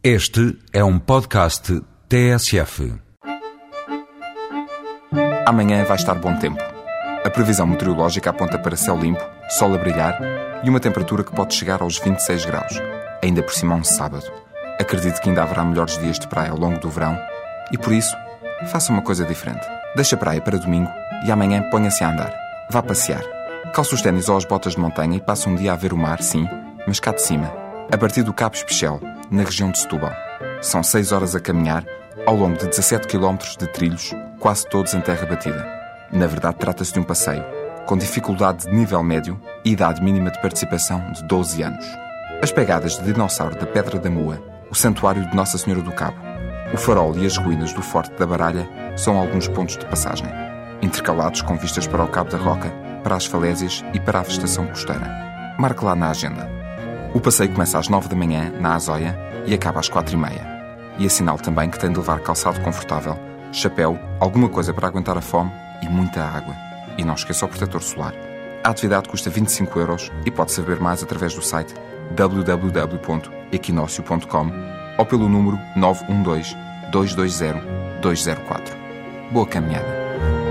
Este é um podcast TSF. Amanhã vai estar bom tempo. A previsão meteorológica aponta para céu limpo, sol a brilhar e uma temperatura que pode chegar aos 26 graus, ainda por cima um sábado. Acredito que ainda haverá melhores dias de praia ao longo do verão e por isso, faça uma coisa diferente. Deixe a praia para domingo e amanhã ponha-se a andar. Vá passear. Calça os ténis ou as botas de montanha e passa um dia a ver o mar, sim, mas cá de cima, a partir do Cabo Especial, na região de Setúbal. São 6 horas a caminhar, ao longo de 17 km de trilhos, quase todos em terra batida. Na verdade, trata-se de um passeio, com dificuldade de nível médio e idade mínima de participação de 12 anos. As pegadas de dinossauro da Pedra da Mua, o santuário de Nossa Senhora do Cabo, o farol e as ruínas do Forte da Baralha são alguns pontos de passagem, intercalados com vistas para o Cabo da Roca, para as falésias e para a vegetação costeira. Marque lá na agenda. O passeio começa às 9 da manhã, na Azóia, e acaba às 4 e meia. E assinale também que tem de levar calçado confortável, chapéu, alguma coisa para aguentar a fome e muita água. E não esqueça o protetor solar. A atividade custa 25 euros e pode saber mais através do site www.equinócio.com ou pelo número 912 220 204. Boa caminhada!